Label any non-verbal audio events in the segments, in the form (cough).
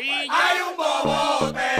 farinha. Ai, um bobote.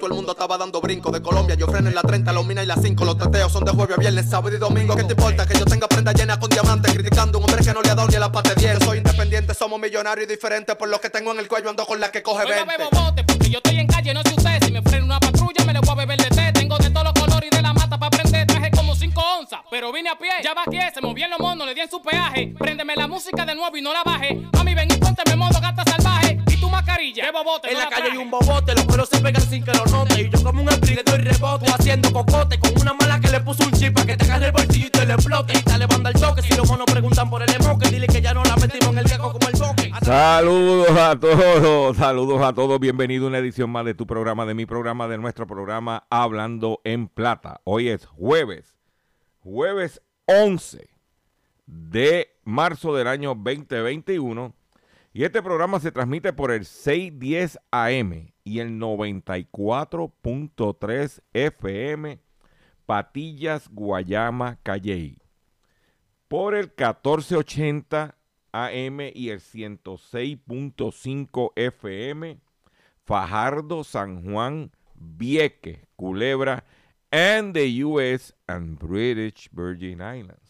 Todo el mundo estaba dando brinco. De Colombia yo freno en la 30, los mina y las 5. Los teteos son de jueves a viernes, sábado y domingo. ¿Qué te importa que yo tenga prenda llena con diamantes? Criticando a un hombre que no le ha dado ni a la pata 10. Soy independiente, somos millonarios y diferentes. Por lo que tengo en el cuello ando con la que coge Oiga, 20. bebo bote, porque yo estoy en calle, no sé usted. Si me frena una patrulla, me le voy a beber de té. Tengo de todos los colores y de la mata para prender. Traje como 5 onzas, pero vine a pie. Ya vaqué, se movían los monos, le di en su peaje. Préndeme la música de nuevo y no la baje. Mami, ven y pónteme modo gata salvaje. Y tu mascarilla, bebo bote, En no la la calle hay un bobote, los pelos se pegan sin que lo note. Y yo como un spring le doy rebote, haciendo cocote con una mala que le puso un chip pa' que te agarre el bolsillo y te le explote. Y dale banda al choque, si los monos preguntan por el emoque, dile que ya no la metimos en el viejo como el boque. Saludos a todos, saludos a todos, bienvenido a una edición más de tu programa, de mi programa, de nuestro programa Hablando en Plata. Hoy es jueves, jueves 11 de marzo del año 2021 y este programa se transmite por el 610 AM y el 94.3 FM Patillas, Guayama, Calley por el 1480 AM y el 106.5 FM, Fajardo, San Juan, Vieques, Culebra, and the US and British Virgin Islands.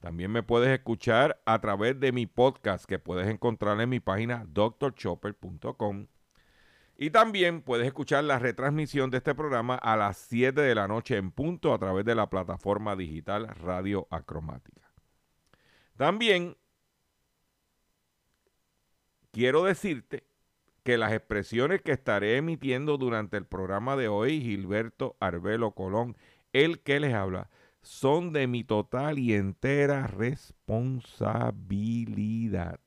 También me puedes escuchar a través de mi podcast que puedes encontrar en mi página drchopper.com. Y también puedes escuchar la retransmisión de este programa a las 7 de la noche en punto a través de la plataforma digital Radio Acromática. También quiero decirte que las expresiones que estaré emitiendo durante el programa de hoy, Gilberto Arbelo Colón, el que les habla, son de mi total y entera responsabilidad.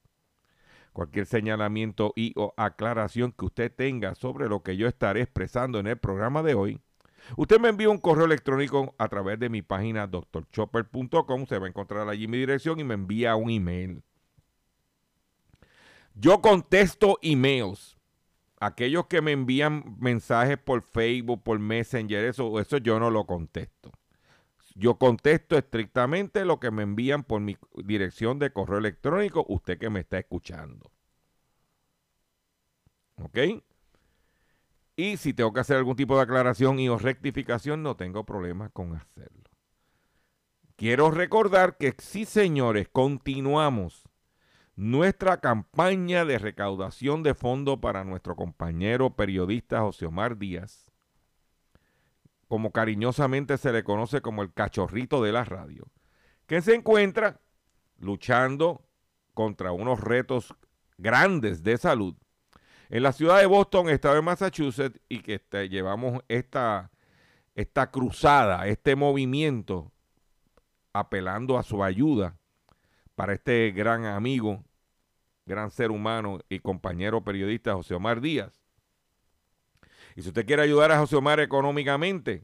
Cualquier señalamiento y o aclaración que usted tenga sobre lo que yo estaré expresando en el programa de hoy, usted me envía un correo electrónico a través de mi página drchopper.com, se va a encontrar allí mi dirección y me envía un email. Yo contesto emails. Aquellos que me envían mensajes por Facebook, por Messenger, eso, eso yo no lo contesto. Yo contesto estrictamente lo que me envían por mi dirección de correo electrónico, usted que me está escuchando. ¿Ok? Y si tengo que hacer algún tipo de aclaración y o rectificación, no tengo problema con hacerlo. Quiero recordar que sí, señores, continuamos nuestra campaña de recaudación de fondos para nuestro compañero periodista José Omar Díaz como cariñosamente se le conoce como el cachorrito de la radio, que se encuentra luchando contra unos retos grandes de salud en la ciudad de Boston, estado de Massachusetts, y que este, llevamos esta, esta cruzada, este movimiento, apelando a su ayuda para este gran amigo, gran ser humano y compañero periodista José Omar Díaz. Y si usted quiere ayudar a José Omar económicamente,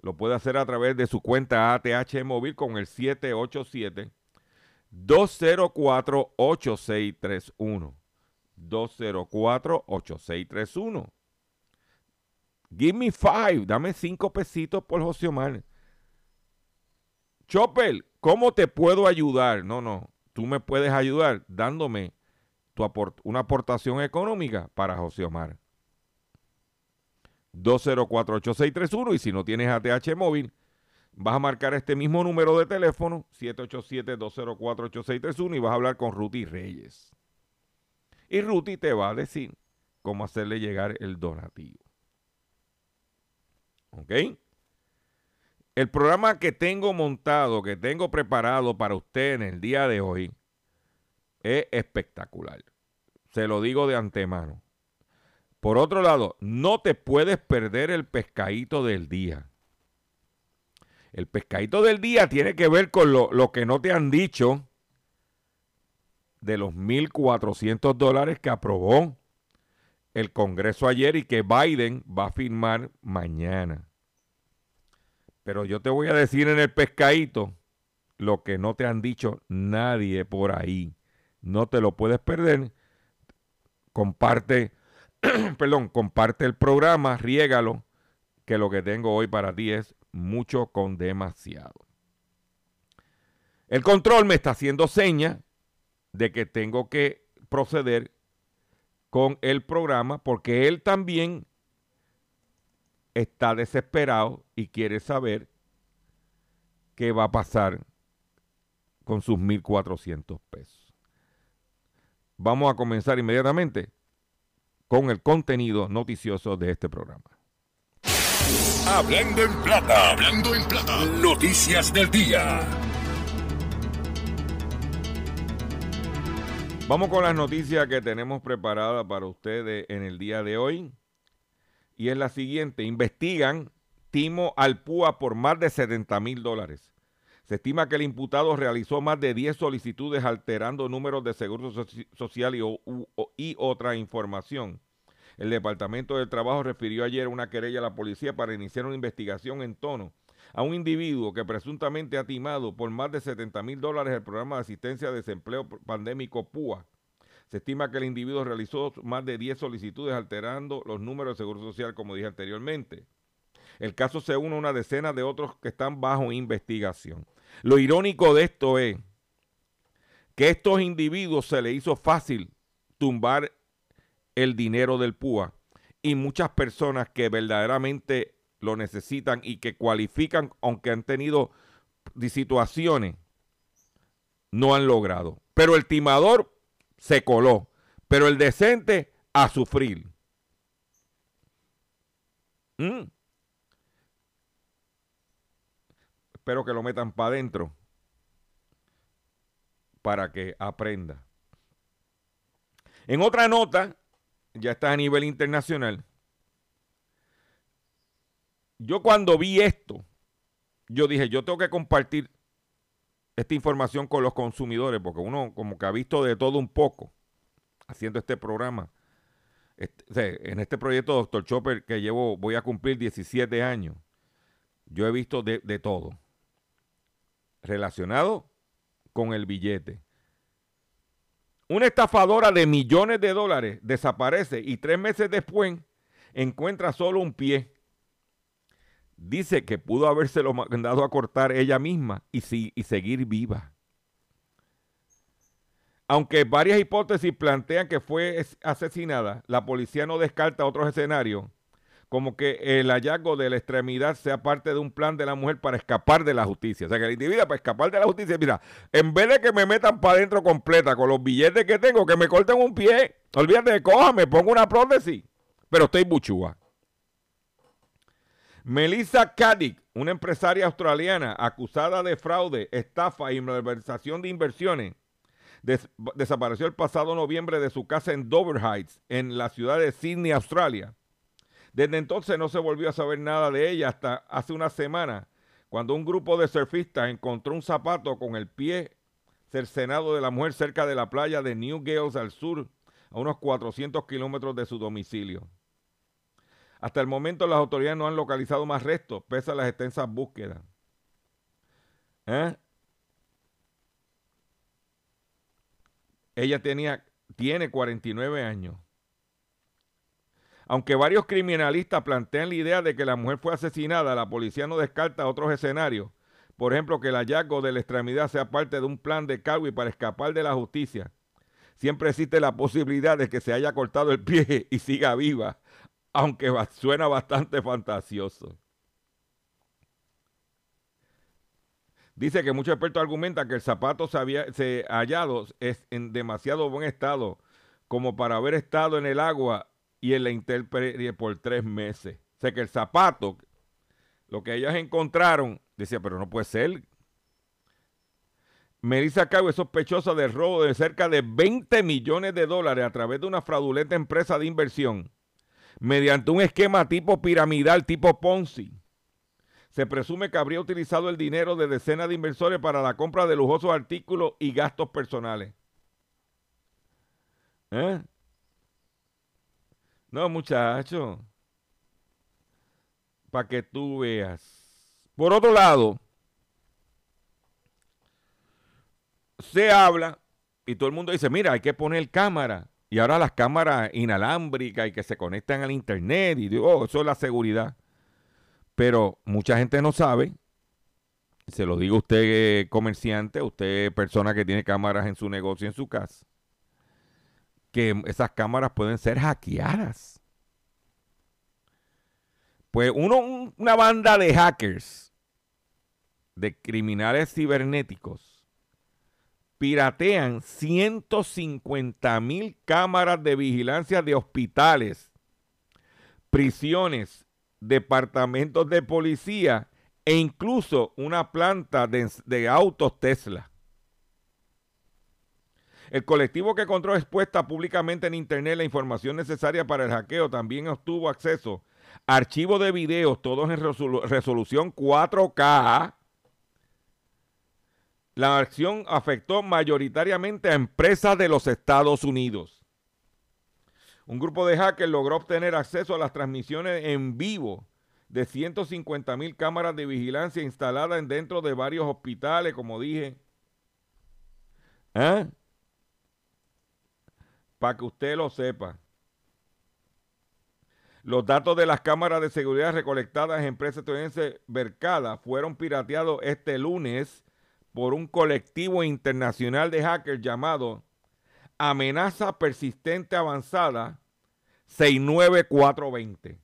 lo puede hacer a través de su cuenta ATH móvil con el 787 204 8631. 204-8631. Give me five. Dame cinco pesitos por José Omar. Chopper, ¿cómo te puedo ayudar? No, no. Tú me puedes ayudar dándome tu una aportación económica para José Omar. 204-8631 y si no tienes ATH móvil, vas a marcar este mismo número de teléfono, 787-204-8631 y vas a hablar con Ruti Reyes. Y Ruti te va a decir cómo hacerle llegar el donativo. ¿Ok? El programa que tengo montado, que tengo preparado para usted en el día de hoy, es espectacular. Se lo digo de antemano. Por otro lado, no te puedes perder el pescadito del día. El pescadito del día tiene que ver con lo, lo que no te han dicho de los 1.400 dólares que aprobó el Congreso ayer y que Biden va a firmar mañana. Pero yo te voy a decir en el pescadito lo que no te han dicho nadie por ahí. No te lo puedes perder. Comparte, (clears throat) perdón, comparte el programa, riégalo, que lo que tengo hoy para ti es mucho con demasiado. El control me está haciendo seña de que tengo que proceder con el programa porque él también está desesperado y quiere saber qué va a pasar con sus 1.400 pesos. Vamos a comenzar inmediatamente con el contenido noticioso de este programa. Hablando en plata, hablando en plata, noticias del día. Vamos con las noticias que tenemos preparadas para ustedes en el día de hoy. Y es la siguiente. Investigan Timo Alpúa por más de 70 mil dólares. Se estima que el imputado realizó más de 10 solicitudes alterando números de seguro social y, otra información. El Departamento del Trabajo refirió ayer una querella a la policía para iniciar una investigación en tono a un individuo que presuntamente ha timado por más de 70 mil dólares el programa de asistencia de desempleo pandémico PUA. Se estima que el individuo realizó más de 10 solicitudes alterando los números de seguro social, como dije anteriormente. El caso se une a una decena de otros que están bajo investigación. Lo irónico de esto es que a estos individuos se les hizo fácil tumbar el dinero del PUA y muchas personas que verdaderamente lo necesitan y que cualifican, aunque han tenido situaciones, no han logrado. Pero el timador se coló, pero el decente a sufrir. Mm. Espero que lo metan para adentro para que aprenda. En otra nota, ya está a nivel internacional, yo cuando vi esto, yo dije, yo tengo que compartir esta información con los consumidores, porque uno como que ha visto de todo un poco haciendo este programa. Este, en este proyecto Doctor Chopper que llevo, voy a cumplir 17 años, yo he visto de, de todo relacionado con el billete. Una estafadora de millones de dólares desaparece y tres meses después encuentra solo un pie dice que pudo habérselo mandado a cortar ella misma y, y seguir viva. Aunque varias hipótesis plantean que fue asesinada, la policía no descarta otros escenarios, como que el hallazgo de la extremidad sea parte de un plan de la mujer para escapar de la justicia. O sea, que el individuo para escapar de la justicia, mira, en vez de que me metan para adentro completa con los billetes que tengo, que me corten un pie, olvídate, cójame, pongo una prótesis, pero estoy buchúa. Melissa Caddick, una empresaria australiana acusada de fraude, estafa y malversación de inversiones, desapareció el pasado noviembre de su casa en Dover Heights, en la ciudad de Sydney, Australia. Desde entonces no se volvió a saber nada de ella hasta hace una semana, cuando un grupo de surfistas encontró un zapato con el pie cercenado de la mujer cerca de la playa de New Gales al sur, a unos 400 kilómetros de su domicilio. Hasta el momento las autoridades no han localizado más restos, pese a las extensas búsquedas. ¿Eh? Ella tenía tiene 49 años. Aunque varios criminalistas plantean la idea de que la mujer fue asesinada, la policía no descarta otros escenarios. Por ejemplo, que el hallazgo de la extremidad sea parte de un plan de Calvi para escapar de la justicia. Siempre existe la posibilidad de que se haya cortado el pie (laughs) y siga viva, aunque suena bastante fantasioso. Dice que muchos expertos argumentan que el zapato se, había, hallado es en demasiado buen estado como para haber estado en el agua y en la intemperie por tres meses. O sea que el zapato, lo que ellas encontraron, decía, pero no puede ser. Melissa Cabo es sospechosa del robo de cerca de 20 millones de dólares a través de una fraudulenta empresa de inversión, mediante un esquema tipo piramidal, tipo Ponzi. Se presume que habría utilizado el dinero de decenas de inversores para la compra de lujosos artículos y gastos personales. ¿Eh? No, muchacho. Para que tú veas. Por otro lado, se habla y todo el mundo dice, mira, hay que poner cámara. Y ahora las cámaras inalámbricas y que se conectan al internet y digo, oh, eso es la seguridad. Pero mucha gente no sabe, se lo digo usted eh, comerciante, usted persona que tiene cámaras en su negocio, en su casa, que esas cámaras pueden ser hackeadas. Pues uno, una banda de hackers, de criminales cibernéticos, piratean 150 mil cámaras de vigilancia de hospitales, prisiones, departamentos de policía e incluso una planta de, autos Tesla. El colectivo que encontró expuesta públicamente en Internet la información necesaria para el hackeo también obtuvo acceso a archivos de videos, todos en resolución 4K. La acción afectó mayoritariamente a empresas de los Estados Unidos. Un grupo de hackers logró obtener acceso a las transmisiones en vivo de 150 mil cámaras de vigilancia instaladas dentro de varios hospitales, como dije. ¿Eh? Para que usted lo sepa. Los datos de las cámaras de seguridad recolectadas en empresa estadounidense Bercada fueron pirateados este lunes por un colectivo internacional de hackers llamado amenaza persistente avanzada 69420,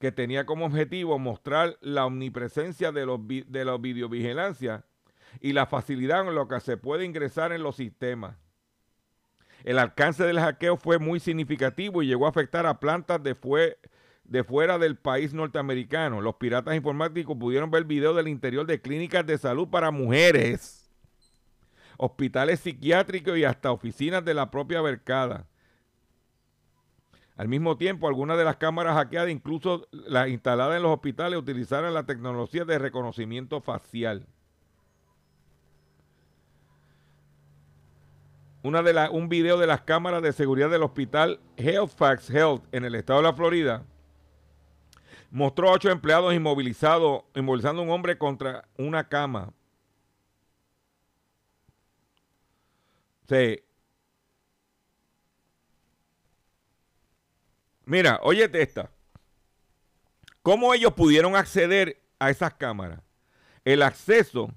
que tenía como objetivo mostrar la omnipresencia de los, de la videovigilancia y la facilidad en lo que se puede ingresar en los sistemas. El alcance del hackeo fue muy significativo y llegó a afectar a plantas de, de fuera del país norteamericano. Los piratas informáticos pudieron ver videos del interior de clínicas de salud para mujeres hospitales psiquiátricos y hasta oficinas de la propia Bercada. Al mismo tiempo, algunas de las cámaras hackeadas, incluso las instaladas en los hospitales, utilizaron la tecnología de reconocimiento facial. Una de un video de las cámaras de seguridad del hospital Healthfax Health en el estado de la Florida mostró a ocho empleados inmovilizados, inmovilizando a un hombre contra una cama. Sí. Mira, óyete esta. ¿Cómo ellos pudieron acceder a esas cámaras? El acceso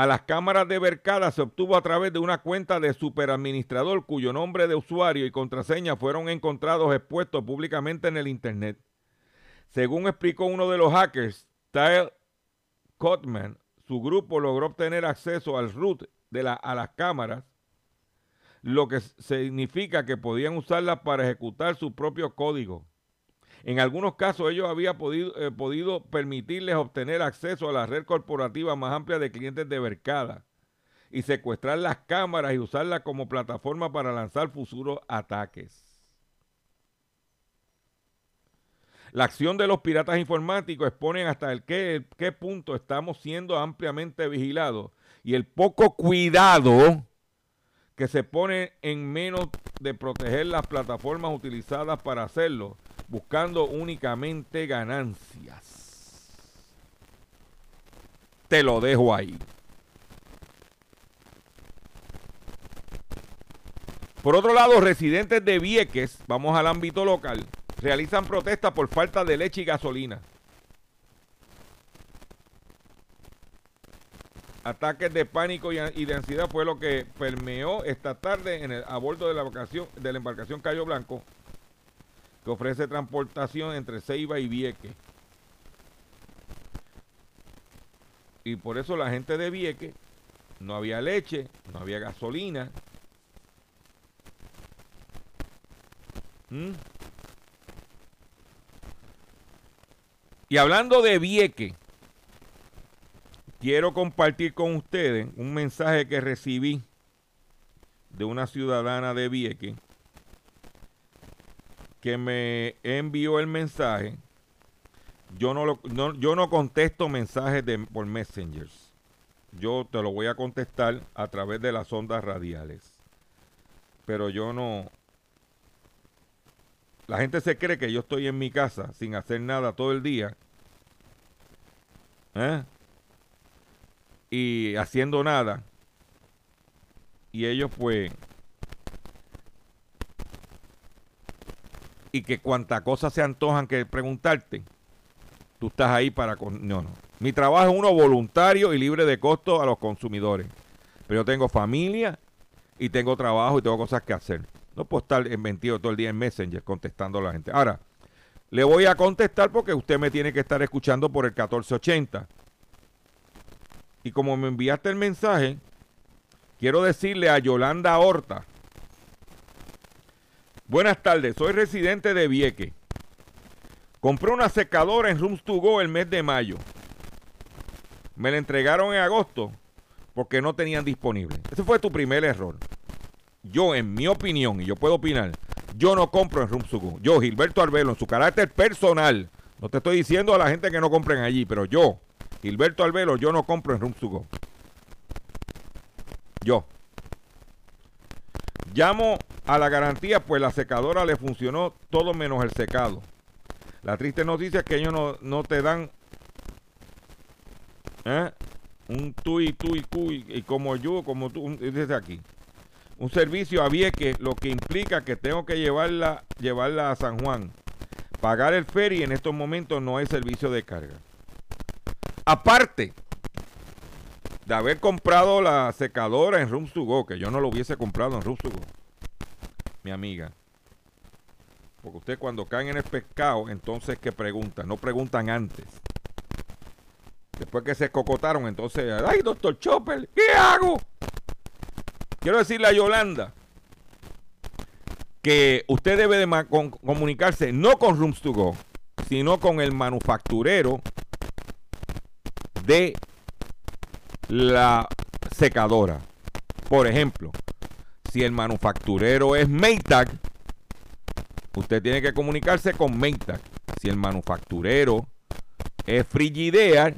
a las cámaras de Bercada se obtuvo a través de una cuenta de superadministrador cuyo nombre de usuario y contraseña fueron encontrados expuestos públicamente en el Internet. Según explicó uno de los hackers, Tyle Cotman, su grupo logró obtener acceso al root de la, a las cámaras lo que significa que podían usarla para ejecutar su propio código. En algunos casos ellos habían podido, eh, podido permitirles obtener acceso a la red corporativa más amplia de clientes de Bercada y secuestrar las cámaras y usarlas como plataforma para lanzar futuros ataques. La acción de los piratas informáticos exponen hasta el qué, qué punto estamos siendo ampliamente vigilados y el poco cuidado que se pone en menos de proteger las plataformas utilizadas para hacerlo, buscando únicamente ganancias. Te lo dejo ahí. Por otro lado, residentes de Vieques, vamos al ámbito local, realizan protestas por falta de leche y gasolina. Ataques de pánico y, de ansiedad fue lo que permeó esta tarde en el, a bordo de la, de la embarcación Cayo Blanco, que ofrece transportación entre Ceiba y Vieques. Y por eso la gente de Vieques no había leche, no había gasolina. ¿Mm? Y hablando de Vieques, quiero compartir con ustedes un mensaje que recibí de una ciudadana de Vieques que me envió el mensaje. Yo no, lo, no- yo no contesto mensajes de, por messengers. Yo te lo voy a contestar a través de las ondas radiales. Pero yo no... La gente se cree que yo estoy en mi casa sin hacer nada todo el día. ¿eh? Y haciendo nada. Y ellos pues... Y que cuanta cosa se antojan que preguntarte, tú estás ahí para... con- No, no. Mi trabajo es uno voluntario y libre de costo a los consumidores. Pero yo tengo familia y tengo trabajo y tengo cosas que hacer. No puedo estar en 22 todo el día en Messenger contestando a la gente. Ahora, le voy a contestar porque usted me tiene que estar escuchando por el 1480. Y como me enviaste el mensaje, quiero decirle a Yolanda Horta. Buenas tardes, soy residente de Vieque. Compré una secadora en Rooms to Go el mes de mayo. Me la entregaron en agosto porque no tenían disponible. Ese fue tu primer error. Yo, en mi opinión, y yo puedo opinar, yo no compro en Rooms to Go. Yo, Gilberto Arbelo, en su carácter personal, no te estoy diciendo a la gente que no compren allí, pero yo, Gilberto Arbelo, yo no compro en Rooms to Go. Yo. Llamo a la garantía, pues la secadora le funcionó todo menos el secado. La triste noticia es que ellos no, no te dan ¿eh? un tú y tú y tú y, como yo, como tú, dice aquí. Un servicio a Vieques, lo que implica que tengo que llevarla, llevarla a San Juan. Pagar el ferry en estos momentos no hay servicio de carga. Aparte de haber comprado la secadora en Go, que yo no lo hubiese comprado en Go, mi amiga. Porque usted cuando caen en el pescado, entonces que preguntan, no preguntan antes. Después que se cocotaron, entonces, ay, doctor Chopper, ¿qué hago? Quiero decirle a Yolanda que usted debe de comunicarse no con Rooms to Go, sino con el manufacturero de la secadora. Por ejemplo, si el manufacturero es Maytag, usted tiene que comunicarse con Maytag. Si el manufacturero es Frigidaire,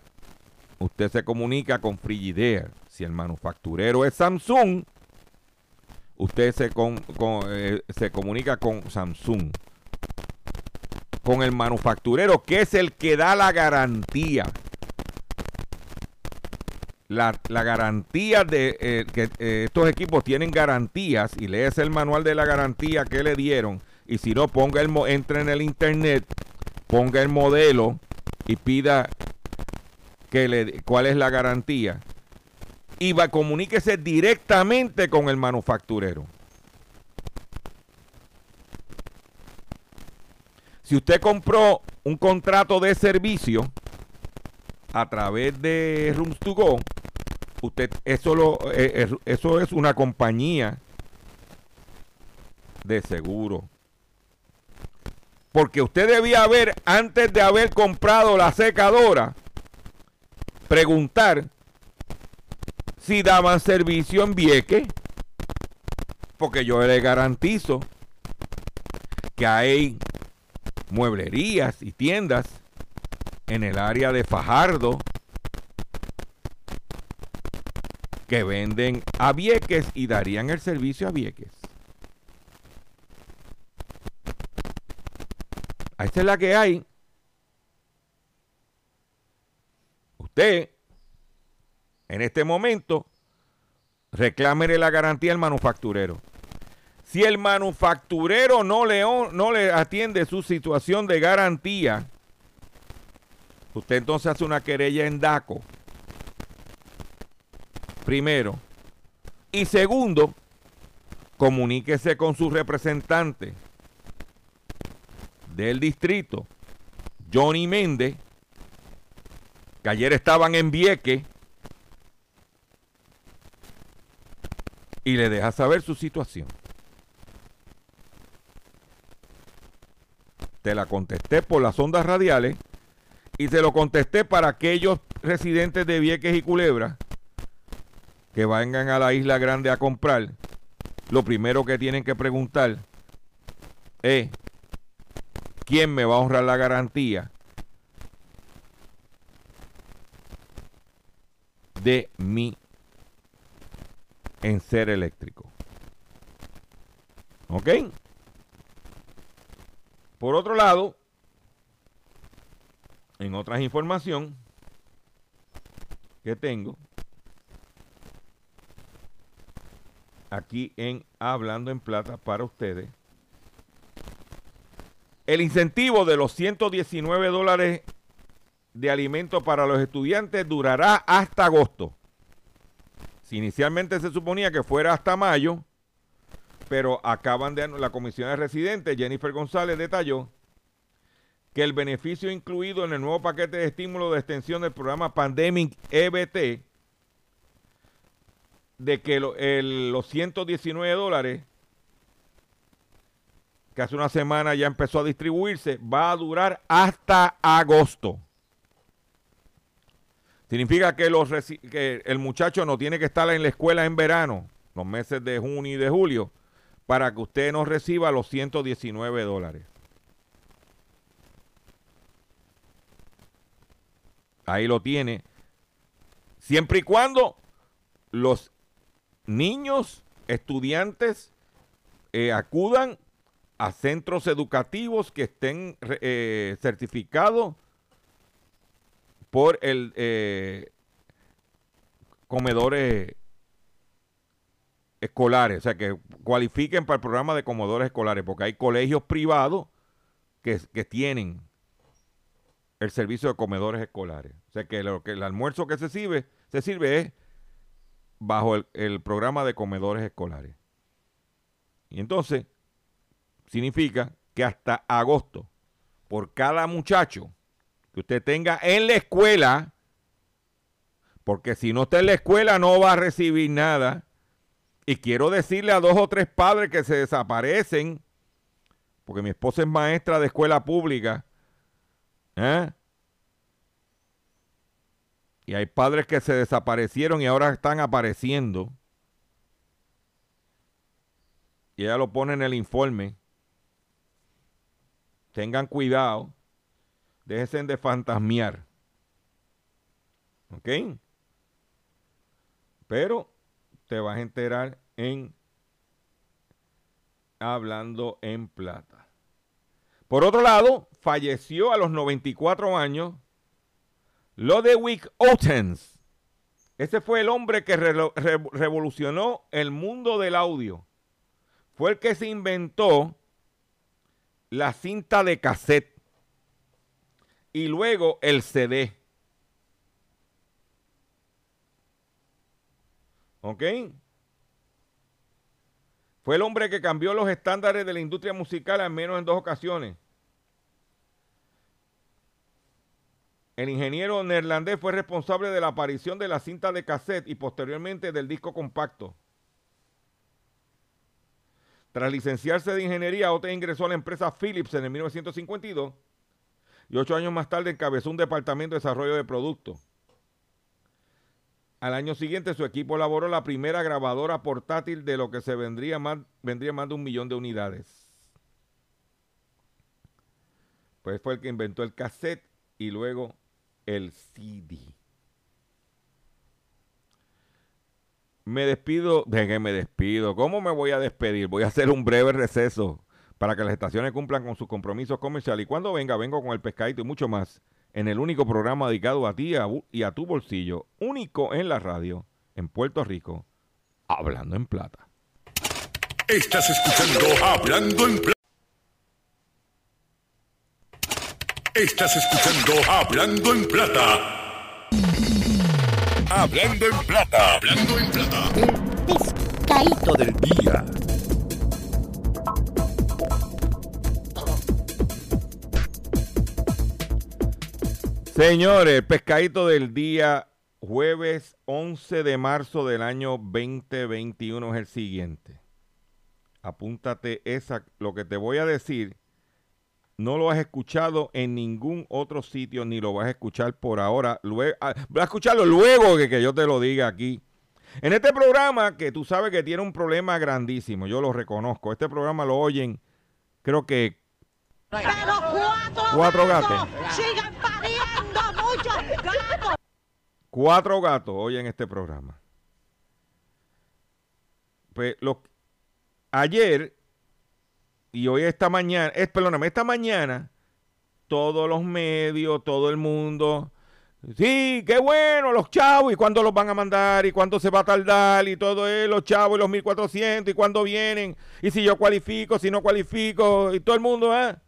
usted se comunica con Frigidaire. Si el manufacturero es Samsung, usted se, con- eh, se comunica con Samsung. Con el manufacturero, que es el que da la garantía. La, la garantía de eh, que eh, estos equipos tienen garantías y lees el manual de la garantía que le dieron y si no ponga el entre en el internet ponga el modelo y pida que le cuál es la garantía y va comuníquese directamente con el manufacturero. Si usted compró un contrato de servicio a través de Rooms to Go, usted eso lo eh, eh, eso es una compañía de seguro. Porque usted debía haber antes de haber comprado la secadora preguntar si daban servicio en Vieque, porque yo le garantizo que hay mueblerías y tiendas en el área de Fajardo que venden a Vieques y darían el servicio a Vieques. Esta es la que hay. Usted, en este momento, reclámele la garantía al manufacturero. Si el manufacturero no le, no le atiende su situación de garantía, usted entonces hace una querella en DACO. Primero. Y segundo, comuníquese con su representante del distrito, Johnny Méndez, que ayer estaban en Vieque, y le deja saber su situación. Te la contesté por las ondas radiales y se lo contesté para aquellos residentes de Vieques y Culebra que vengan a la Isla Grande a comprar. Lo primero que tienen que preguntar es quién me va a honrar la garantía de mi en ser eléctrico. ¿Ok? Por otro lado, en otras información que tengo, aquí en Hablando en Plata para ustedes, el incentivo de los 119 dólares de alimento para los estudiantes durará hasta agosto. Si inicialmente se suponía que fuera hasta mayo, pero acaban de la comisión de residentes, Jennifer González detalló que el beneficio incluido en el nuevo paquete de estímulo de extensión del programa Pandemic EBT, de que los 119 dólares que hace una semana ya empezó a distribuirse, va a durar hasta agosto. Significa que, que el muchacho no tiene que estar en la escuela en verano, los meses de junio y de julio, para que usted no reciba los 119 dólares. Ahí lo tiene. Siempre y cuando los niños, estudiantes, eh, acudan a centros educativos que estén eh, certificados por el eh, comedores escolares, o sea, que cualifiquen para el programa de comedores escolares, porque hay colegios privados que, tienen el servicio de comedores escolares. O sea, que, lo, que el almuerzo que se sirve, se sirve es bajo el, el programa de comedores escolares. Y entonces, significa que hasta agosto, por cada muchacho que usted tenga en la escuela, porque si no está en la escuela no va a recibir nada. Y quiero decirle a dos o tres padres que se desaparecen, porque mi esposa es maestra de escuela pública. ¿Eh? Y hay padres que se desaparecieron y ahora están apareciendo. Y ella lo pone en el informe. Tengan cuidado. Déjense de fantasmear. ¿Ok? Pero te vas a enterar en Hablando en Plata. Por otro lado, falleció a los 94 años Lodewijk Otens. Ese fue el hombre que revolucionó el mundo del audio. Fue el que se inventó la cinta de cassette y luego el CD. ¿Ok? Fue el hombre que cambió los estándares de la industria musical al menos en dos ocasiones. El ingeniero neerlandés fue responsable de la aparición de la cinta de cassette y posteriormente del disco compacto. Tras licenciarse de ingeniería, Ote ingresó a la empresa Philips en el 1952 y ocho años más tarde encabezó un departamento de desarrollo de productos. Al año siguiente su equipo elaboró la primera grabadora portátil de lo que se vendría más, vendría más de un millón de unidades. Pues fue el que inventó el cassette y luego el CD. Me despido, (laughs) de que me despido. ¿Cómo me voy a despedir? Voy a hacer un breve receso para que las estaciones cumplan con sus compromisos comerciales. Y cuando venga, vengo con el pescadito y mucho más en el único programa dedicado a ti y a tu bolsillo, único en la radio, en Puerto Rico, hablando en plata. Estás escuchando Hablando en Plata. Estás escuchando Hablando en Plata. Hablando en Plata. Hablando en Plata. Pescadito del día. Señores, el pescadito del día, jueves 11 de marzo del año 2021 es el siguiente. Apúntate esa, lo que te voy a decir, no lo has escuchado en ningún otro sitio, ni lo vas a escuchar por ahora. Luego, ah, vas a escucharlo luego que, que yo te lo diga aquí. En este programa, que tú sabes que tiene un problema grandísimo, yo lo reconozco. Este programa lo oyen, creo que Pero cuatro, Cuatro gatos gatos. Cuatro gatos hoy en este programa. Pues lo- ayer y hoy esta mañana, es, perdóname, esta mañana, todos los medios, todo el mundo, sí, qué bueno, los chavos, y cuándo los van a mandar, y cuánto se va a tardar, y todo eso, los chavos, y los 1400, y cuándo vienen, y si yo cualifico, si no cualifico, y todo el mundo, ¿ah?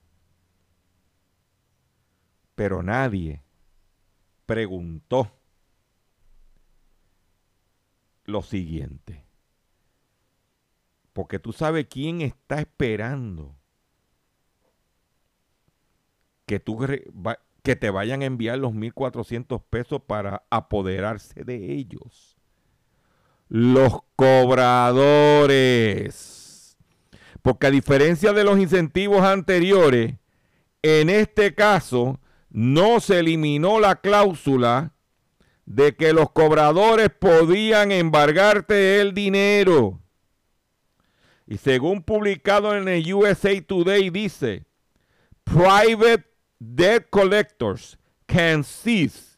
Pero nadie preguntó lo siguiente. Porque tú sabes quién está esperando que, tú, que te vayan a enviar los 1.400 pesos para apoderarse de ellos. Los cobradores. Porque a diferencia de los incentivos anteriores, en este caso no se eliminó la cláusula de que los cobradores podían embargarte el dinero. Y según publicado en el USA Today dice, private debt collectors can seize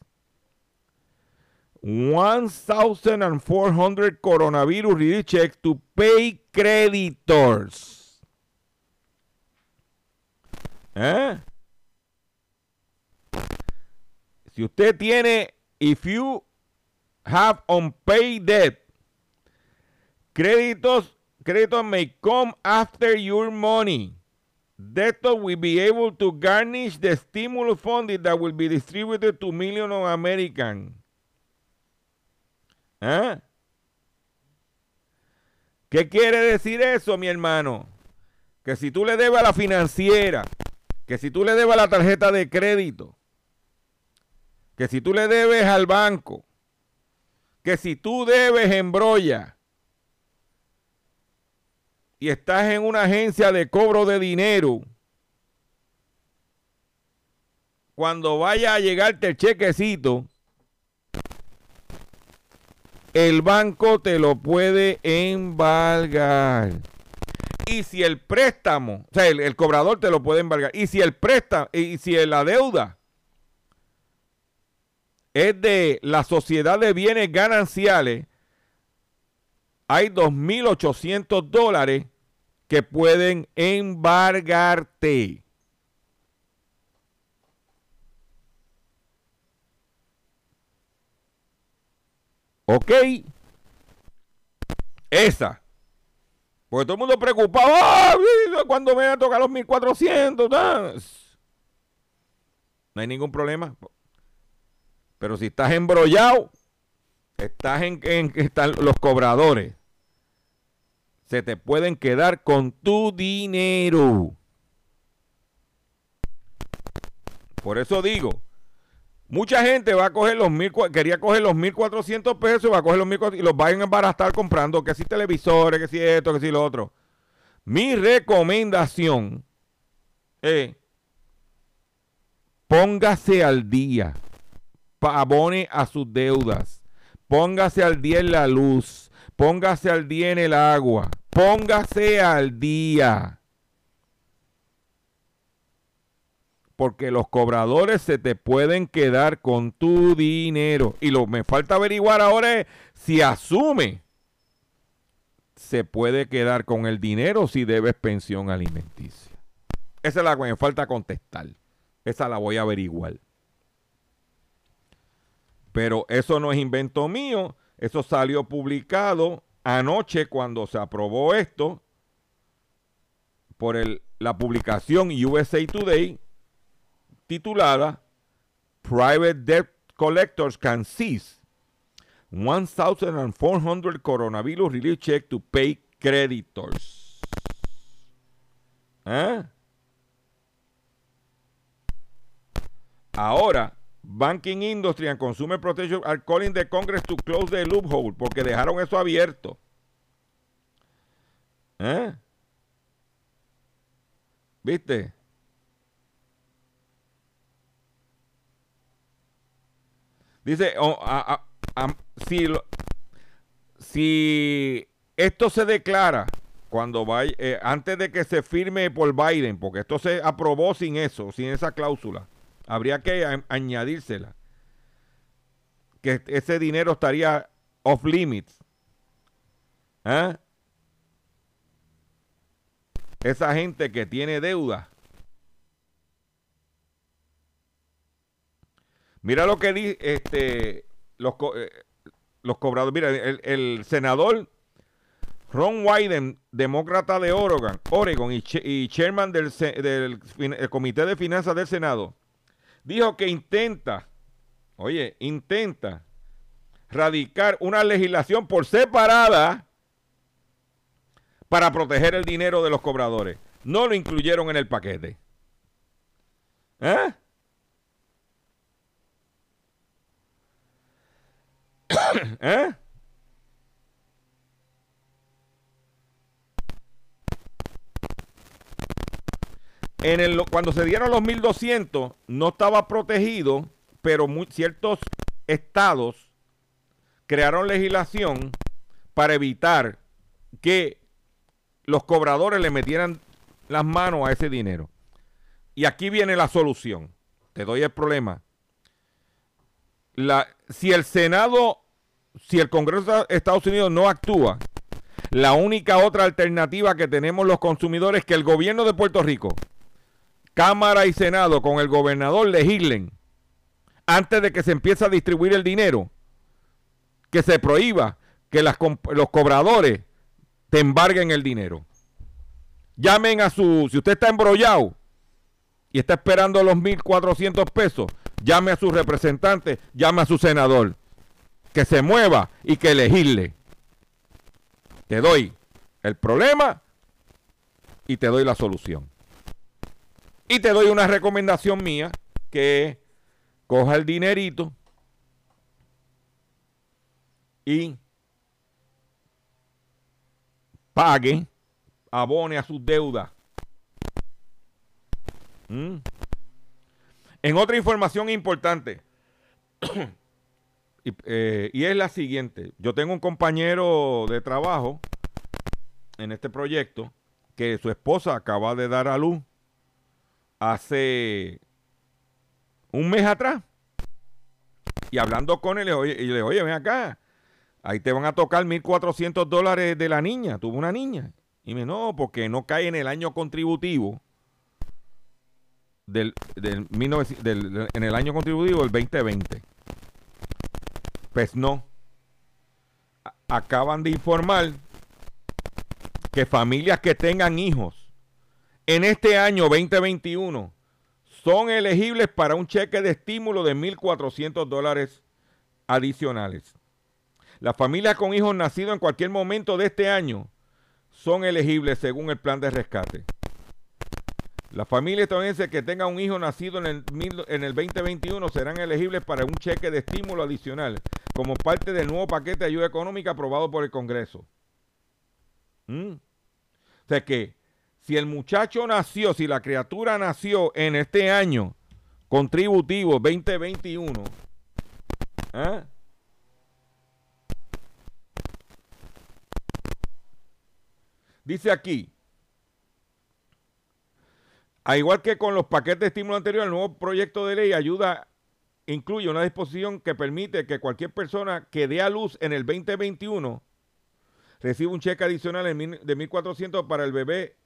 1,400 coronavirus relief checks to pay creditors. ¿Eh? Si usted tiene, if you have unpaid debt, créditos, créditos may come after your money. Debtor will be able to garnish the stimulus funding that will be distributed to millions of Americans. ¿Eh? ¿Qué quiere decir eso, mi hermano? Que si tú le debes a la financiera, que si tú le debes a la tarjeta de crédito, que si tú le debes al banco, que si tú debes en broya y estás en una agencia de cobro de dinero, cuando vaya a llegarte el chequecito, el banco te lo puede embargar. Y si el préstamo, o sea, el, el cobrador te lo puede embargar. Y si el préstamo, y si la deuda es de la sociedad de bienes gananciales, hay 2.800 dólares que pueden embargarte. ¿Ok? Esa. Porque todo el mundo preocupado. ¡Ah! ¿Cuándo me van a tocar los 1.400? Ah. No hay ningún problema. Pero si estás embrollado, estás en, que están los cobradores. Se te pueden quedar con tu dinero. Por eso digo, mucha gente va a coger los mil, quería coger los 1400 pesos, va a coger los 1400 y los van a embaratar comprando que si televisores, que si esto, que si lo otro. Mi recomendación es póngase al día abone a sus deudas. Póngase al día en la luz. Póngase al día en el agua. Póngase al día. Porque los cobradores se te pueden quedar con tu dinero. Y lo me falta averiguar ahora es si asume se puede quedar con el dinero si debes pensión alimenticia. Esa es la que me falta contestar. Esa la voy a averiguar. Pero eso no es invento mío. Eso salió publicado anoche cuando se aprobó esto. por la publicación USA Today titulada Private Debt Collectors Can Seize 1,400 Coronavirus Relief Check to Pay Creditors. ¿Eh? Ahora, Banking Industry and Consumer Protection are calling the Congress to close the loophole porque dejaron eso abierto. ¿Eh? ¿Viste? Dice, si, lo- si esto se declara cuando vaya, eh, antes de que se firme por Biden, porque esto se aprobó sin eso, sin esa cláusula, habría que añadírsela, que ese dinero estaría off limits. ¿Ah? Esa gente que tiene deuda. Mira lo que dice este, los, eh, los cobradores. Mira, el, senador Ron Wyden, demócrata de Oregon, Oregon y, chairman del, del fin- el Comité de Finanzas del Senado, dijo que intenta, oye, intenta radicar una legislación por separada para proteger el dinero de los cobradores. No lo incluyeron en el paquete. ¿Eh? (coughs) ¿Eh? En cuando se dieron los 1200, no estaba protegido, pero ciertos estados crearon legislación para evitar que los cobradores le metieran las manos a ese dinero. Y aquí viene la solución. Te doy el problema. Si el Senado, si el Congreso de Estados Unidos no actúa, la única otra alternativa que tenemos los consumidores es que el gobierno de Puerto Rico, Cámara y Senado con el gobernador legislen antes de que se empiece a distribuir el dinero, que se prohíba que los cobradores te embarguen el dinero. Llamen a su, si usted está embrollado y está esperando los 1.400 pesos, llame a su representante, llame a su senador, que se mueva y que legisle. Te doy el problema y te doy la solución. Y te doy una recomendación mía, que coja el dinerito y pague, abone a sus deudas. ¿Mm? En otra información importante, (coughs) eh, y es la siguiente, yo tengo un compañero de trabajo en este proyecto que su esposa acaba de dar a luz hace un mes atrás. Y hablando con él, y le oye, ven acá, ahí te van a tocar 1.400 dólares de la niña, tuvo una niña. Y me no, porque no cae en el año contributivo del, del, 19 del- en el año contributivo del 2020. Pues no. Acaban de informar que familias que tengan hijos en este año 2021 son elegibles para un cheque de estímulo de 1.400 dólares adicionales. Las familias con hijos nacidos en cualquier momento de este año son elegibles según el plan de rescate. Las familias estadounidenses que tengan un hijo nacido en el, mil- en el 2021 serán elegibles para un cheque de estímulo adicional como parte del nuevo paquete de ayuda económica aprobado por el Congreso. ¿Mm? O sea que si el muchacho nació, si la criatura nació en este año contributivo 2021, ¿ah? dice aquí, a igual que con los paquetes de estímulo anteriores, el nuevo proyecto de ley ayuda, incluye una disposición que permite que cualquier persona que dé a luz en el 2021 reciba un cheque adicional de 1.400 para el bebé,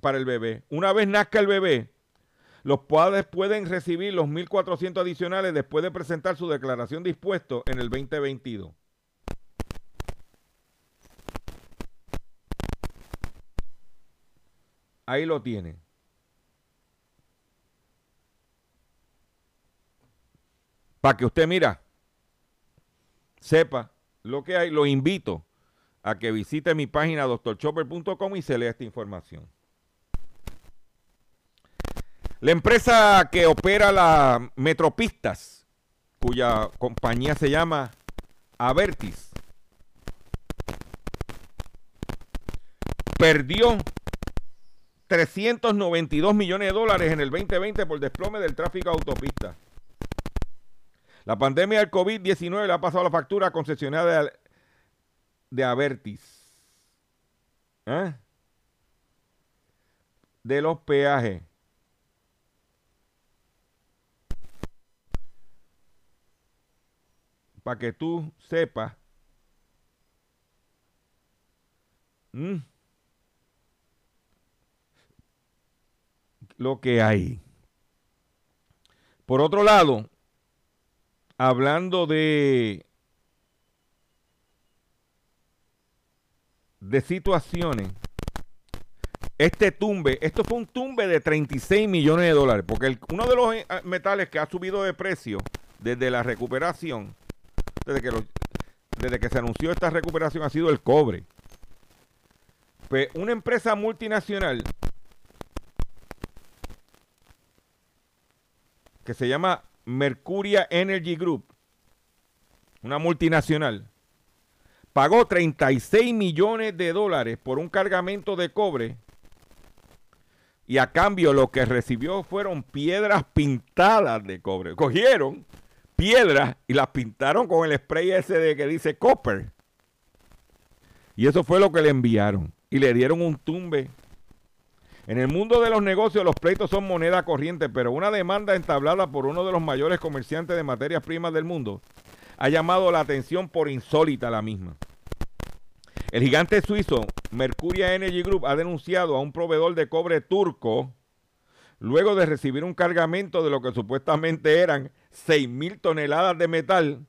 para el bebé. Una vez nazca el bebé, los padres pueden recibir los 1.400 adicionales después de presentar su declaración de en el 2022. Ahí lo tiene. Para que usted mira, sepa lo que hay, lo invito a que visite mi página doctorchopper.com y se lea esta información. La empresa que opera las metropistas, cuya compañía se llama Avertis, perdió 392 millones de dólares en el 2020 por desplome del tráfico de autopistas. La pandemia del COVID-19 le ha pasado la factura concesionada de, de Avertis. ¿Eh? De los peajes. Para que tú sepas. ¿Mm? lo que hay. Por otro lado, hablando de de situaciones, este tumbe, esto fue un tumbe de 36 millones de dólares, porque uno de los eh, metales que ha subido de precio desde la recuperación, desde que, se anunció esta recuperación, ha sido el cobre. Pues una empresa multinacional que se llama Mercuria Energy Group, una multinacional, pagó 36 millones de dólares por un cargamento de cobre y a cambio lo que recibió fueron piedras pintadas de cobre. Cogieron piedras y las pintaron con el spray ese de que dice copper. Y eso fue lo que le enviaron. Y le dieron un tumbe en el mundo de los negocios los pleitos son moneda corriente, pero una demanda entablada por uno de los mayores comerciantes de materias primas del mundo ha llamado la atención por insólita la misma. El gigante suizo Mercuria Energy Group ha denunciado a un proveedor de cobre turco luego de recibir un cargamento de lo que supuestamente eran 6 mil toneladas de metal.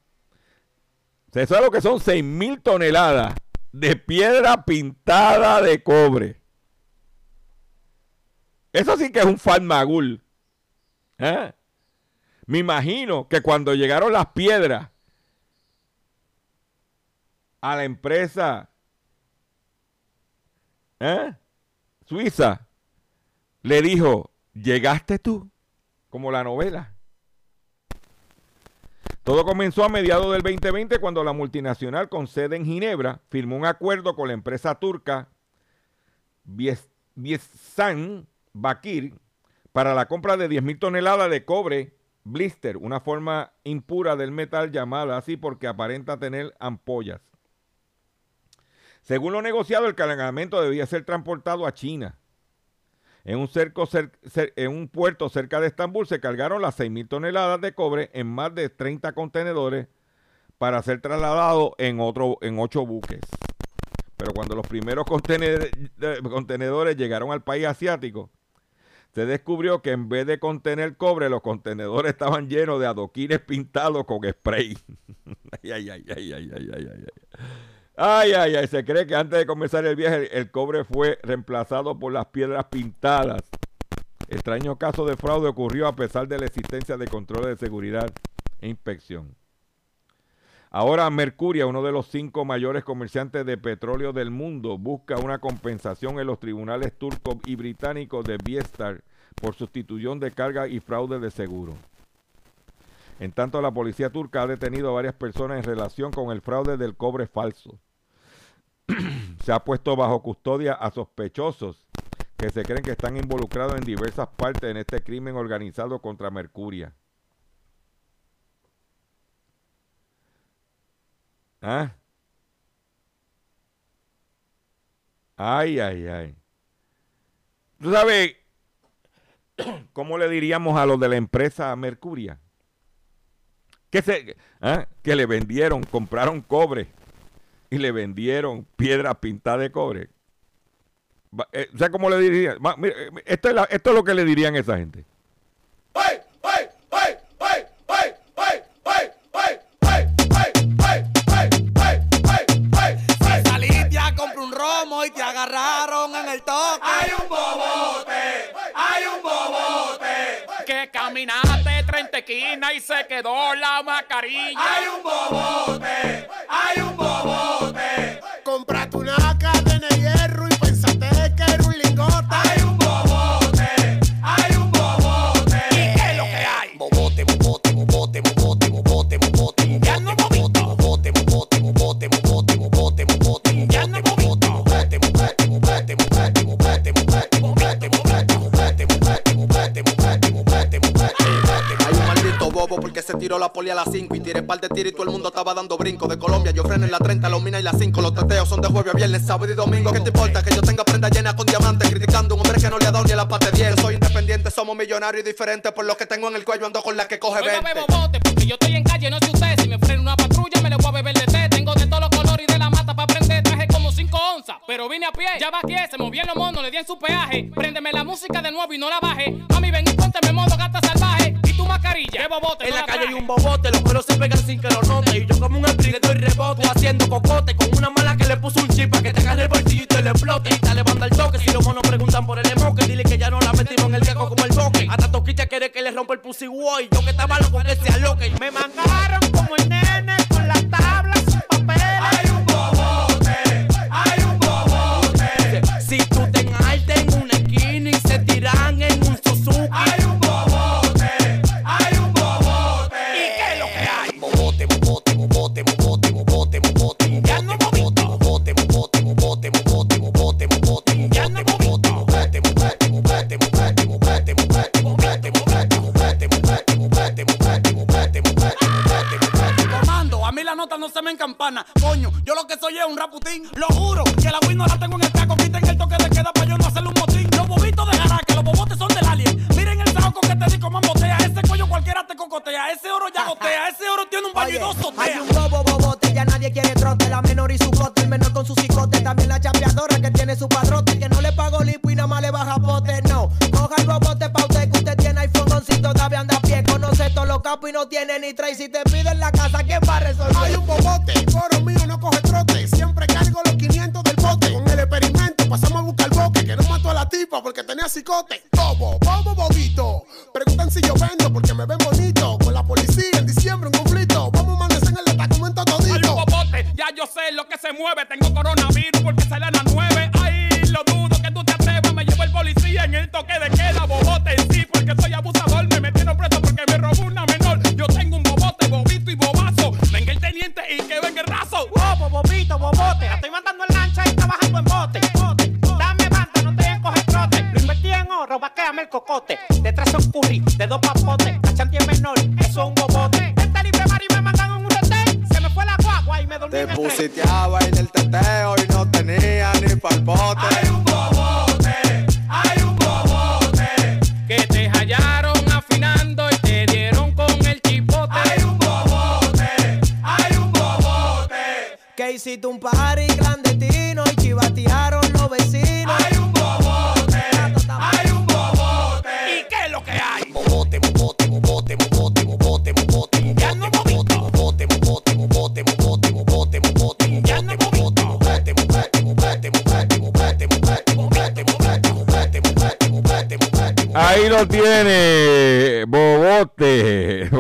¿Se sabe lo que son 6 mil toneladas de piedra pintada de cobre? Eso sí que es un farmagul. ¿Eh? Me imagino que cuando llegaron las piedras a la empresa ¿eh? suiza, le dijo, llegaste tú, como la novela. Todo comenzó a mediados del 2020 cuando la multinacional con sede en Ginebra firmó un acuerdo con la empresa turca Biesan Bakir para la compra de 10.000 toneladas de cobre blister, una forma impura del metal llamada así porque aparenta tener ampollas. Según lo negociado, el cargamento debía ser transportado a China. En un, puerto cerca de Estambul se cargaron las 6.000 toneladas de cobre en más de 30 contenedores para ser trasladado en, otro, en 8 buques. Pero cuando los primeros contenedores llegaron al país asiático, se descubrió que en vez de contener cobre, los contenedores estaban llenos de adoquines pintados con spray. (laughs) ay, ay, ay, ay, ay, ay, ay, ay. Ay, ay, ay, se cree que antes de comenzar el viaje el, cobre fue reemplazado por las piedras pintadas. Extraño caso de fraude ocurrió a pesar de la existencia de controles de seguridad e inspección. Ahora Mercuria, uno de los cinco mayores comerciantes de petróleo del mundo, busca una compensación en los tribunales turcos y británicos de Viestar por sustitución de carga y fraude de seguro. En tanto, la policía turca ha detenido a varias personas en relación con el fraude del cobre falso. (clears throat) se ha puesto bajo custodia a sospechosos que se creen que están involucrados en diversas partes en este crimen organizado contra Mercuria. ¿Ah? Ay, ay, ay. ¿Tú sabes (clears throat) cómo le diríamos a los de la empresa Mercuria? Que, se, ¿ah? que le vendieron, compraron cobre y le vendieron piedra pintada de cobre. O sea, ¿cómo le dirían? Esto es, la, esto es lo que le dirían a esa gente. ¡Ay! y te agarraron en el toque. Hay un bobote, hay un bobote que camina esquinas y se quedó la mascarilla. Hay un bobote, hay un bobote. Poli a las 5 y tiré par de tiro y todo el mundo estaba dando brinco. De Colombia yo freno en la 30, la mina y la 5. Los teteos son de jueves a viernes, sábado y domingo. ¿Qué te importa que yo tenga prenda llena con diamantes? Criticando a un hombre que no le ha dado ni a la parte 10. Soy independiente, somos millonarios y diferentes. Por lo que tengo en el cuello ando con la que coge Oiga, 20. bebo bote, porque yo estoy en calle, no sé usted. Si me frena una patrulla, me le voy a beber de té. Tengo de todos los colores y de la mata para prender. Traje como 5 onzas, pero vine a pie. Ya vaqué, se movían los monos, le di en su peaje. Préndeme la música de nuevo y no la baje. Mami, ven y ponte me modo gata bote, En no la calle hay un bobote, los pelos se pegan sin que lo note. Y yo como un spray le doy rebote, haciendo cocote con una mala que le puso un chip para que te agarre el bolsillo y te le explote. Y dale banda al toque, si los monos preguntan por el emoque, dile que ya no la metimos en el caco como el boque. Hasta Toquilla quiere que le rompa el pussy boy. Yo que estaba loco que se aloque. Me mangaron como el nene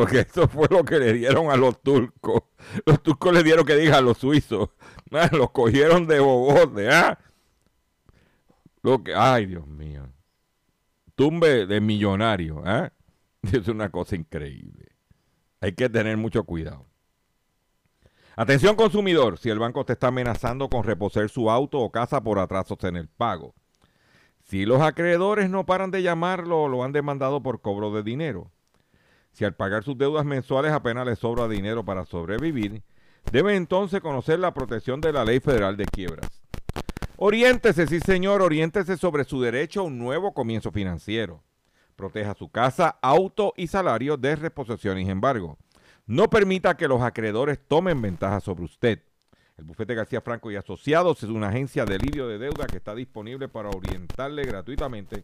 porque eso fue lo que le dieron a los turcos. Los turcos le dieron que diga a los suizos. (laughs) Ah, Los cogieron de Bobote, ¿ah? Lo que, ay, Dios mío. Tumbe de millonario, ¿ah? (laughs) Es una cosa increíble. Hay que tener mucho cuidado. Atención consumidor, si el banco te está amenazando con reposer su auto o casa por atrasos en el pago. Si los acreedores no paran de llamarlo, lo han demandado por cobro de dinero. Si al pagar sus deudas mensuales apenas le sobra dinero para sobrevivir, debe entonces conocer la protección de la Ley Federal de Quiebras. Oriéntese, sí señor, oriéntese sobre su derecho a un nuevo comienzo financiero. Proteja su casa, auto y salario de reposición y embargo. No permita que los acreedores tomen ventaja sobre usted. El bufete García Franco y Asociados es una agencia de alivio de deuda que está disponible para orientarle gratuitamente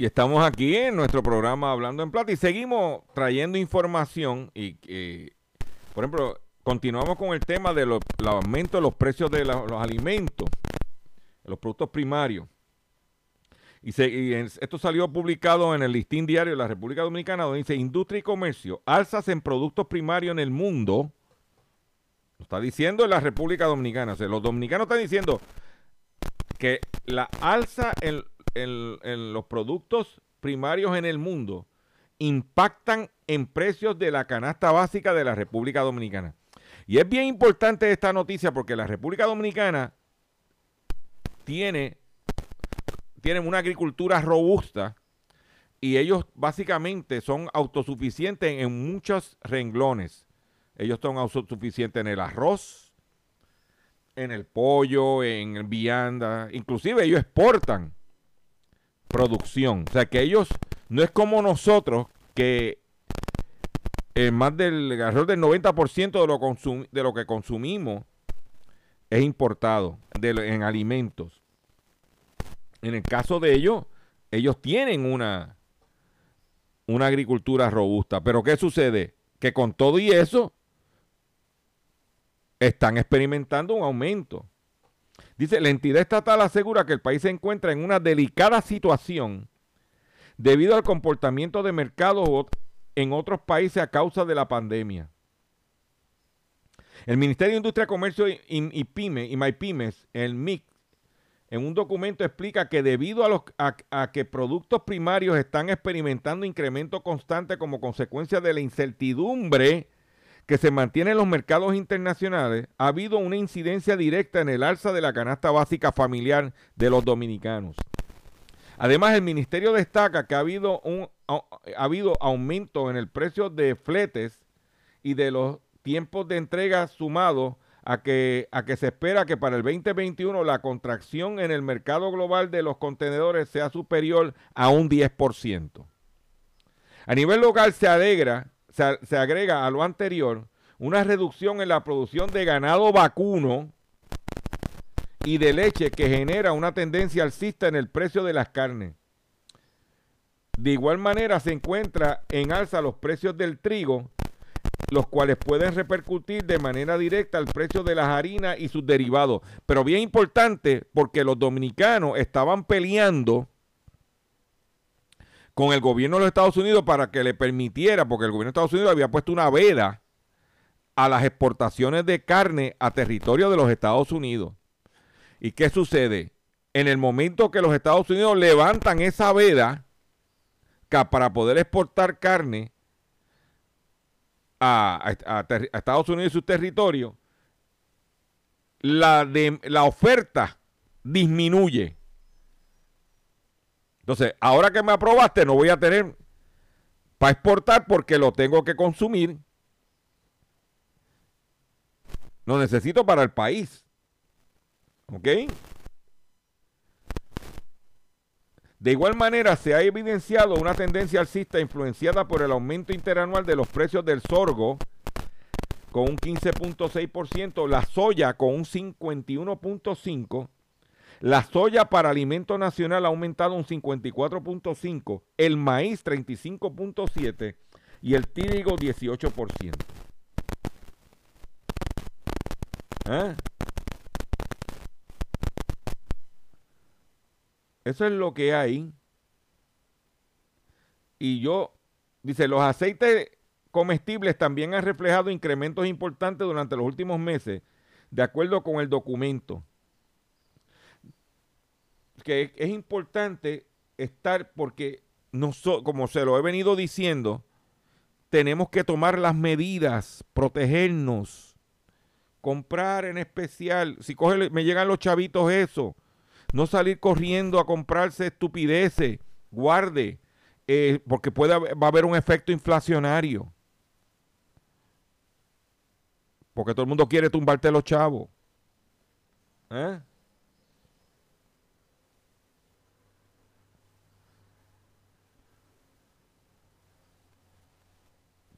Y estamos aquí en nuestro programa Hablando en Plata y seguimos trayendo información y, por ejemplo, continuamos con el tema del aumento de los precios de los alimentos, los productos primarios. Y, esto salió publicado en el listín diario de la República Dominicana, donde dice Industria y Comercio, alzas en productos primarios en el mundo. Lo está diciendo en la República Dominicana. Los dominicanos están diciendo que la alza en en, los productos primarios en el mundo impactan en precios de la canasta básica de la República Dominicana. Y es bien importante esta noticia porque la República Dominicana tiene, tiene una agricultura robusta y ellos básicamente son autosuficientes en muchos renglones. Ellos son autosuficientes en el arroz, en el pollo, en vianda, inclusive ellos exportan producción. O sea que ellos, no es como nosotros que más del alrededor del 90% de lo, de lo que consumimos es importado en alimentos. En el caso de ellos, ellos tienen una, una agricultura robusta. Pero ¿qué sucede? Que con todo y eso, están experimentando un aumento. Dice, la entidad estatal asegura que el país se encuentra en una delicada situación debido al comportamiento de mercados en otros países a causa de la pandemia. El Ministerio de Industria, Comercio y, y Pyme y MyPymes, el MIC, en un documento explica que debido a, los, a, que productos primarios están experimentando incremento constante como consecuencia de la incertidumbre que se mantiene en los mercados internacionales, ha habido una incidencia directa en el alza de la canasta básica familiar de los dominicanos. Además, el ministerio destaca que ha habido, un, ha habido aumento en el precio de fletes y de los tiempos de entrega sumados a que, a que se espera que para el 2021 la contracción en el mercado global de los contenedores sea superior a un 10%. A nivel local se alegra se, agrega a lo anterior una reducción en la producción de ganado vacuno y de leche que genera una tendencia alcista en el precio de las carnes. De igual manera se encuentra en alza los precios del trigo, los cuales pueden repercutir de manera directa al precio de las harinas y sus derivados. Pero bien importante porque los dominicanos estaban peleando con el gobierno de los Estados Unidos para que le permitiera, porque el gobierno de Estados Unidos había puesto una veda a las exportaciones de carne a territorio de los Estados Unidos. ¿Y qué sucede? En el momento que los Estados Unidos levantan esa veda para poder exportar carne a, Estados Unidos y su territorio, la, oferta disminuye. Entonces, ahora que me aprobaste, no voy a tener para exportar porque lo tengo que consumir. Lo necesito para el país. ¿Ok? De igual manera, se ha evidenciado una tendencia alcista influenciada por el aumento interanual de los precios del sorgo con un 15.6%, la soya con un 51.5%, la soya para alimento nacional ha aumentado un 54.5%, el maíz 35.7% y el trigo 18%. ¿Eh? Eso es lo que hay. Y yo, dice, los aceites comestibles también han reflejado incrementos importantes durante los últimos meses, de acuerdo con el documento que es importante estar porque, como se lo he venido diciendo, tenemos que tomar las medidas, protegernos, comprar en especial, si coge, me llegan los chavitos eso, No salir corriendo a comprarse estupideces. Guarde, eh, porque puede va a haber un efecto inflacionario. Porque todo el mundo quiere tumbarte los chavos. ¿Eh?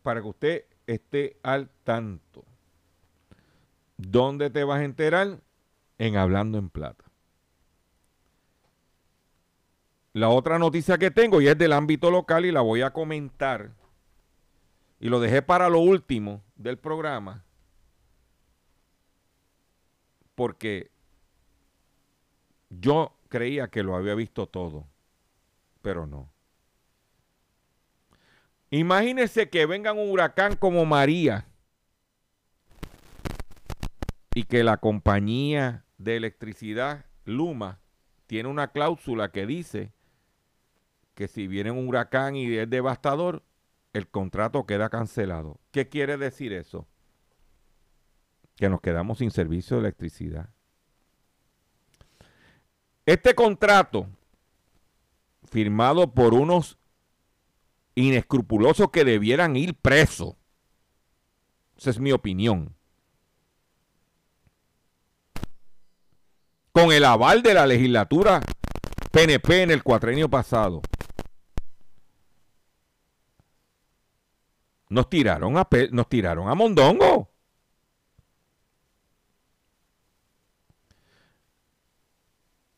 Para que usted esté al tanto. ¿Dónde te vas a enterar? En Hablando en Plata. La otra noticia que tengo y es del ámbito local y la voy a comentar. Y lo dejé para lo último del programa. Porque yo creía que lo había visto todo, pero no. Imagínese que venga un huracán como María y que la compañía de electricidad Luma tiene una cláusula que dice que si viene un huracán y es devastador, el contrato queda cancelado. ¿Qué quiere decir eso? Que nos quedamos sin servicio de electricidad. Este contrato, firmado por unos inescrupulosos que debieran ir presos, esa es mi opinión, con el aval de la legislatura PNP en el cuatrenio pasado, nos tiraron a, nos tiraron a Mondongo.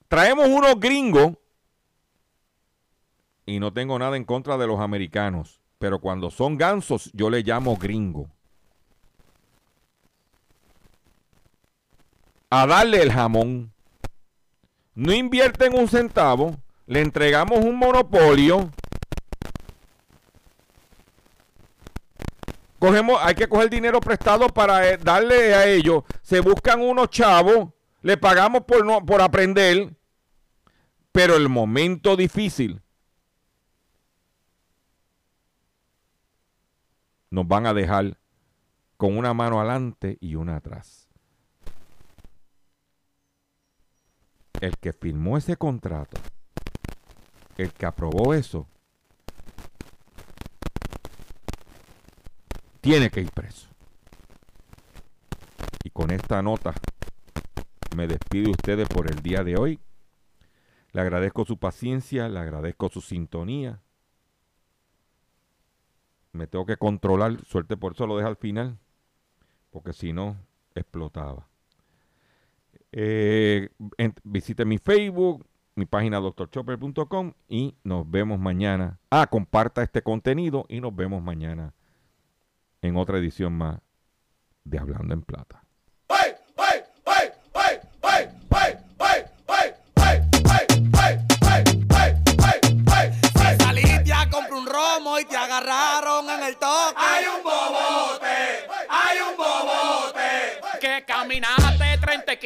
Traemos unos gringos y no tengo nada en contra de los americanos, pero cuando son gansos yo le llamo gringo. A darle el jamón. No invierten un centavo, le entregamos un monopolio. Cogemos, hay que coger dinero prestado para eh, darle a ellos. Se buscan unos chavos, le pagamos por, no, por aprender, pero el momento difícil nos van a dejar con una mano adelante y una atrás. El que firmó ese contrato, el que aprobó eso, tiene que ir preso. Y con esta nota me despido de ustedes por el día de hoy. Le agradezco su paciencia, le agradezco su sintonía. Me tengo que controlar, suerte por eso lo dejo al final, porque si no, explotaba. Eh, visite mi Facebook, mi página doctorchopper.com y nos vemos mañana. Ah, comparta este contenido y nos vemos mañana en otra edición más de Hablando en Plata. Hay un bobote, hay un bobote. Que caminaste 30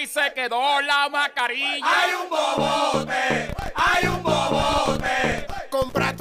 y se quedó la mascarilla. Hay un bobote, hay un bobote. Comprate